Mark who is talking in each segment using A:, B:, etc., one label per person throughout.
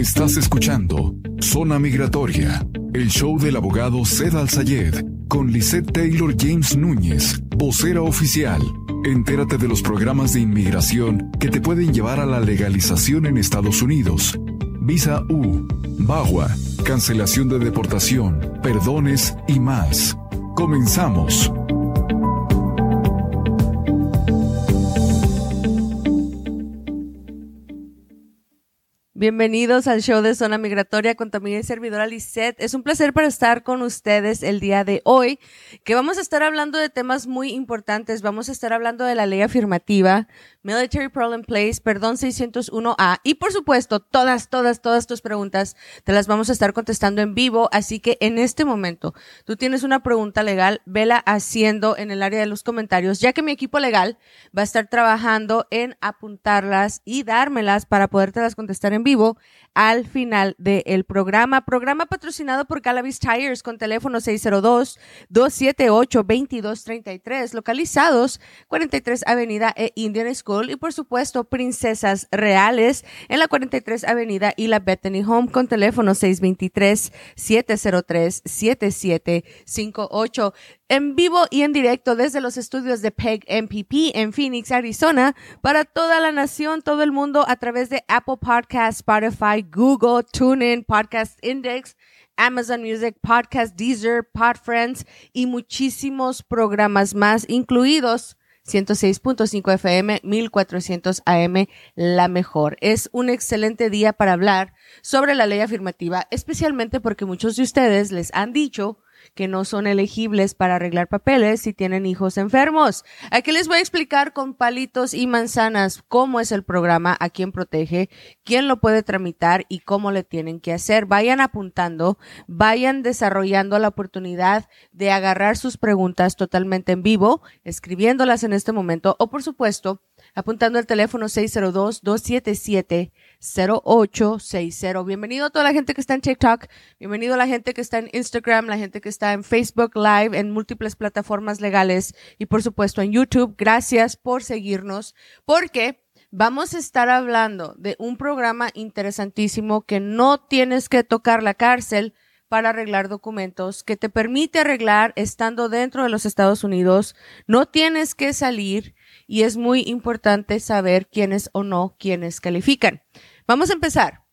A: Estás escuchando Zona Migratoria, el show del abogado Zed Al-Sayed con Lisette Taylor James Núñez, vocera oficial. Entérate de los programas de inmigración que te pueden llevar a la legalización en Estados Unidos. Visa U, BAGUA, cancelación de deportación, perdones y más. Comenzamos.
B: Bienvenidos al show de Zona Migratoria con tu amiga y servidora Lisette. Es un placer para estar con ustedes el día de hoy, que vamos a estar hablando de temas muy importantes. Vamos a estar hablando de la ley afirmativa, Military Problem Place, perdón 601A y por supuesto todas, todas, todas tus preguntas te las vamos a estar contestando en vivo. Así que en este momento tú tienes una pregunta legal, vela haciendo en el área de los comentarios, ya que mi equipo legal va a estar trabajando en apuntarlas y dármelas para podértelas contestar en vivo vivo al final del programa. Programa patrocinado por Calavis Tires con teléfono 602-278-2233, localizados 43 Avenida e Indian School y por supuesto Princesas Reales en la 43 Avenida y la Bethany Home con teléfono 623-703-7758 en vivo y en directo desde los estudios de PEG MPP en Phoenix, Arizona, para toda la nación, todo el mundo a través de Apple Podcasts, Spotify, Google, TuneIn, Podcast Index, Amazon Music, Podcast Deezer, Podfriends y muchísimos programas más, incluidos 106.5 FM, 1400 AM, la mejor. Es un excelente día para hablar sobre la ley afirmativa, especialmente porque muchos de ustedes les han dicho que no son elegibles para arreglar papeles si tienen hijos enfermos. Aquí les voy a explicar con palitos y manzanas cómo es el programa, a quién protege, quién lo puede tramitar y cómo le tienen que hacer. Vayan apuntando, vayan desarrollando la oportunidad de agarrar sus preguntas totalmente en vivo, escribiéndolas en este momento o por supuesto apuntando el teléfono 602-277-0860. Bienvenido a toda la gente que está en TikTok, bienvenido a la gente que está en Instagram, la gente que está en Facebook Live, en múltiples plataformas legales y por supuesto en YouTube. Gracias por seguirnos porque vamos a estar hablando de un programa interesantísimo que no tienes que tocar la cárcel para arreglar documentos, que te permite arreglar estando dentro de los Estados Unidos. No tienes que salir y es muy importante saber quiénes o no quienes califican. Vamos a empezar.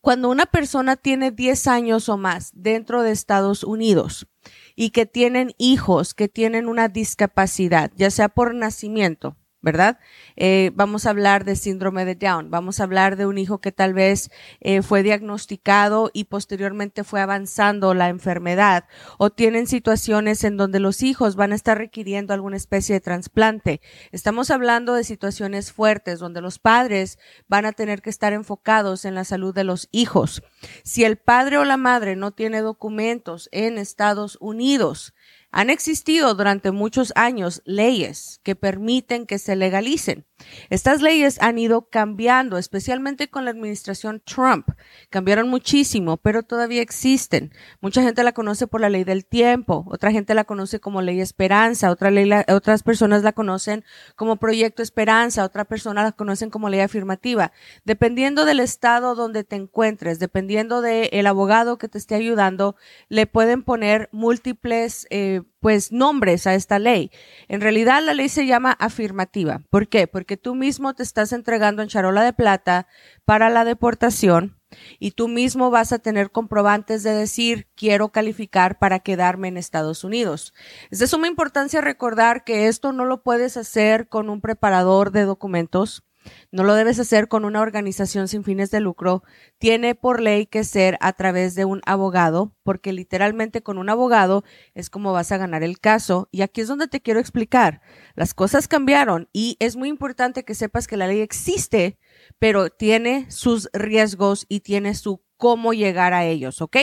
B: Cuando una persona tiene 10 años o más dentro de Estados Unidos y que tienen hijos que tienen una discapacidad, ya sea por nacimiento, ¿verdad? Eh, vamos a hablar de síndrome de Down, vamos a hablar de un hijo que tal vez eh, fue diagnosticado y posteriormente fue avanzando la enfermedad o tienen situaciones en donde los hijos van a estar requiriendo alguna especie de trasplante. Estamos hablando de situaciones fuertes donde los padres van a tener que estar enfocados en la salud de los hijos. Si el padre o la madre no tiene documentos en Estados Unidos, han existido durante muchos años leyes que permiten que se legalicen. Estas leyes han ido cambiando, especialmente con la administración Trump. Cambiaron muchísimo, pero todavía existen. Mucha gente la conoce por la ley del tiempo, otra gente la conoce como ley Esperanza, otra ley otras personas la conocen como proyecto Esperanza, otra persona la conocen como ley afirmativa. Dependiendo del estado donde te encuentres, dependiendo del abogado que te esté ayudando, le pueden poner múltiples eh, pues nombres a esta ley. En realidad la ley se llama afirmativa. ¿Por qué? Porque tú mismo te estás entregando en charola de plata para la deportación y tú mismo vas a tener comprobantes de decir quiero calificar para quedarme en Estados Unidos. Es de suma importancia recordar que esto no lo puedes hacer con un preparador de documentos no lo debes hacer con una organización sin fines de lucro. Tiene por ley que ser a través de un abogado, porque literalmente con un abogado es como vas a ganar el caso. Y aquí es donde te quiero explicar. Las cosas cambiaron y es muy importante que sepas que la ley existe, pero tiene sus riesgos y tiene su cómo llegar a ellos, ¿ok?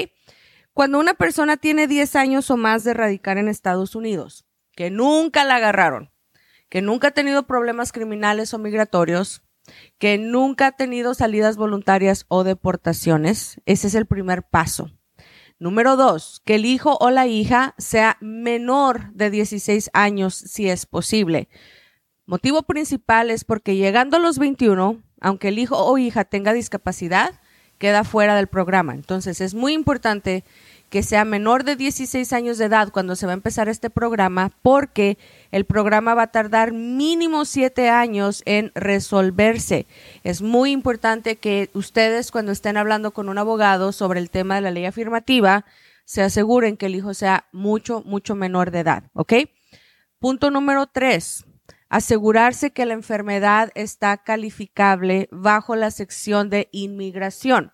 B: Cuando una persona tiene 10 años o más de radicar en Estados Unidos, que nunca la agarraron, que nunca ha tenido problemas criminales o migratorios, que nunca ha tenido salidas voluntarias o deportaciones. Ese es el primer paso. Número dos, que el hijo o la hija sea menor de 16 años si es posible. Motivo principal es porque llegando a los 21, aunque el hijo o hija tenga discapacidad, queda fuera del programa. Entonces es muy importante que sea menor de 16 años de edad cuando se va a empezar este programa, porque el programa va a tardar mínimo 7 años en resolverse. Es muy importante que ustedes cuando estén hablando con un abogado sobre el tema de la ley afirmativa, se aseguren que el hijo sea mucho, mucho menor de edad, ¿ok? Punto número 3 asegurarse que la enfermedad está calificable bajo la sección de inmigración.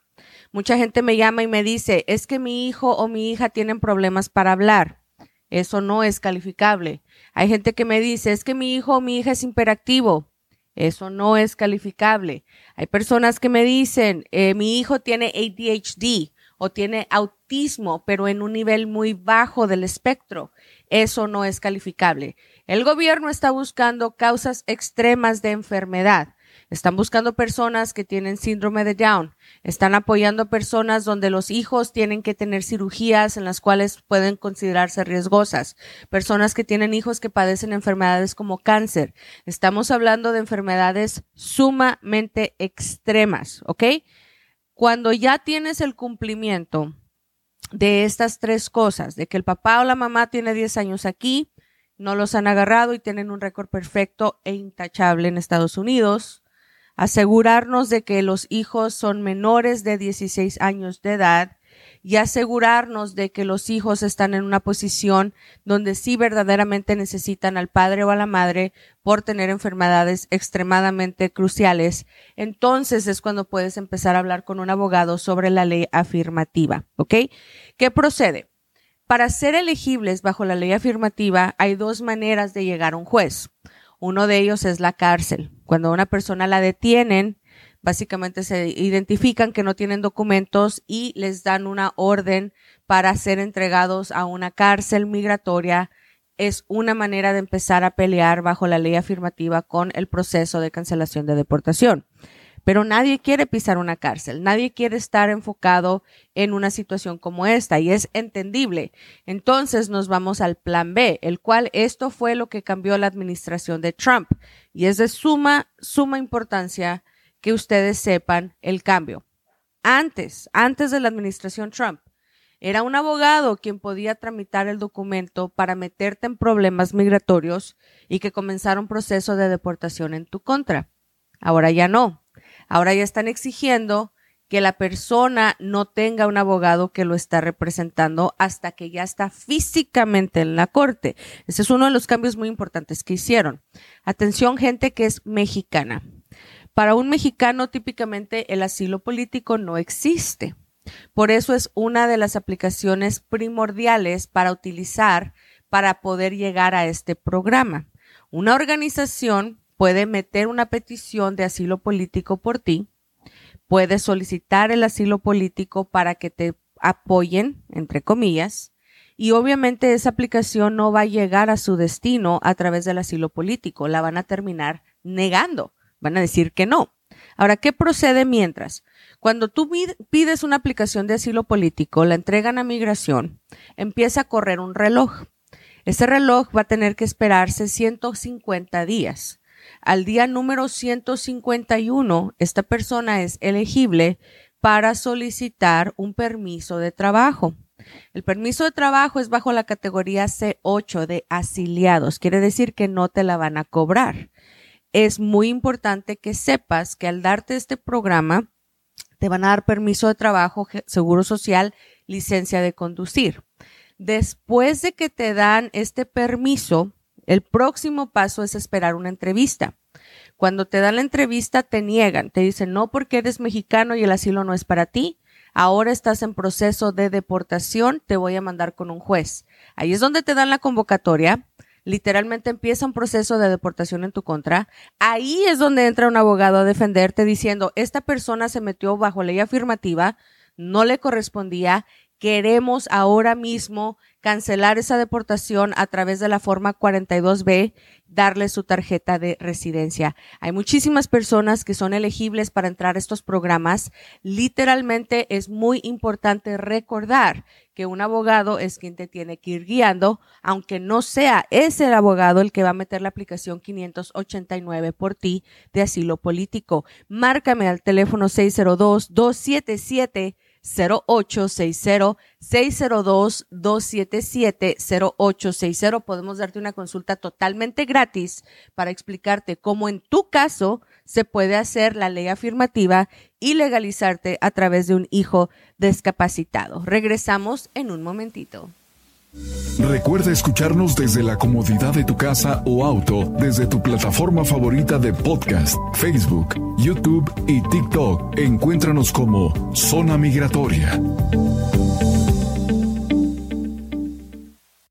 B: Mucha gente me llama y me dice, es que mi hijo o mi hija tienen problemas para hablar. Eso no es calificable. Hay gente que me dice, es que mi hijo o mi hija es hiperactivo. Eso no es calificable. Hay personas que me dicen, eh, mi hijo tiene ADHD o tiene autismo, pero en un nivel muy bajo del espectro. Eso no es calificable. El gobierno está buscando causas extremas de enfermedad. Están buscando personas que tienen síndrome de Down. Están apoyando personas donde los hijos tienen que tener cirugías en las cuales pueden considerarse riesgosas. Personas que tienen hijos que padecen enfermedades como cáncer. Estamos hablando de enfermedades sumamente extremas, ¿ok? Cuando ya tienes el cumplimiento de estas tres cosas, de que el papá o la mamá tiene 10 años aquí, no los han agarrado y tienen un récord perfecto e intachable en Estados Unidos, asegurarnos de que los hijos son menores de 16 años de edad y asegurarnos de que los hijos están en una posición donde sí verdaderamente necesitan al padre o a la madre por tener enfermedades extremadamente cruciales, entonces es cuando puedes empezar a hablar con un abogado sobre la ley afirmativa, ¿ok? ¿Qué procede? Para ser elegibles bajo la ley afirmativa hay dos maneras de llegar a un juez. Uno de ellos es la cárcel. Cuando una persona la detienen, básicamente se identifican que no tienen documentos y les dan una orden para ser entregados a una cárcel migratoria. Es una manera de empezar a pelear bajo la ley afirmativa con el proceso de cancelación de deportación. Pero nadie quiere pisar una cárcel, nadie quiere estar enfocado en una situación como esta y es entendible. Entonces nos vamos al plan B, el cual esto fue lo que cambió la administración de Trump y es de suma, suma importancia que ustedes sepan el cambio. Antes, antes de la administración Trump, era un abogado quien podía tramitar el documento para meterte en problemas migratorios y que comenzara un proceso de deportación en tu contra. Ahora ya no. Ahora ya están exigiendo que la persona no tenga un abogado que lo está representando hasta que ya está físicamente en la corte. Ese es uno de los cambios muy importantes que hicieron. Atención gente que es mexicana. Para un mexicano típicamente el asilo político no existe. Por eso es una de las aplicaciones primordiales para utilizar para poder llegar a este programa. Una organización puede meter una petición de asilo político por ti, puede solicitar el asilo político para que te apoyen, entre comillas, y obviamente esa aplicación no va a llegar a su destino a través del asilo político, la van a terminar negando, van a decir que no. Ahora, ¿qué procede mientras? Cuando tú pides una aplicación de asilo político, la entregan a migración, empieza a correr un reloj. Ese reloj va a tener que esperarse 150 días. Al día número 151, esta persona es elegible para solicitar un permiso de trabajo. El permiso de trabajo es bajo la categoría C8 de asiliados, quiere decir que no te la van a cobrar. Es muy importante que sepas que al darte este programa, te van a dar permiso de trabajo, seguro social, licencia de conducir. Después de que te dan este permiso, el próximo paso es esperar una entrevista. Cuando te dan la entrevista te niegan, te dicen no porque eres mexicano y el asilo no es para ti. Ahora estás en proceso de deportación, te voy a mandar con un juez. Ahí es donde te dan la convocatoria. Literalmente empieza un proceso de deportación en tu contra. Ahí es donde entra un abogado a defenderte diciendo, esta persona se metió bajo ley afirmativa, no le correspondía, Queremos ahora mismo cancelar esa deportación a través de la forma 42B, darle su tarjeta de residencia. Hay muchísimas personas que son elegibles para entrar a estos programas. Literalmente es muy importante recordar que un abogado es quien te tiene que ir guiando, aunque no sea ese el abogado el que va a meter la aplicación 589 por ti de asilo político. Márcame al teléfono 602 277 0860-602-277-0860. Podemos darte una consulta totalmente gratis para explicarte cómo en tu caso se puede hacer la ley afirmativa y legalizarte a través de un hijo discapacitado. Regresamos en un momentito.
A: Recuerda escucharnos desde la comodidad de tu casa o auto desde tu plataforma favorita de podcast, Facebook, YouTube y TikTok. Encuéntranos como Zona Migratoria.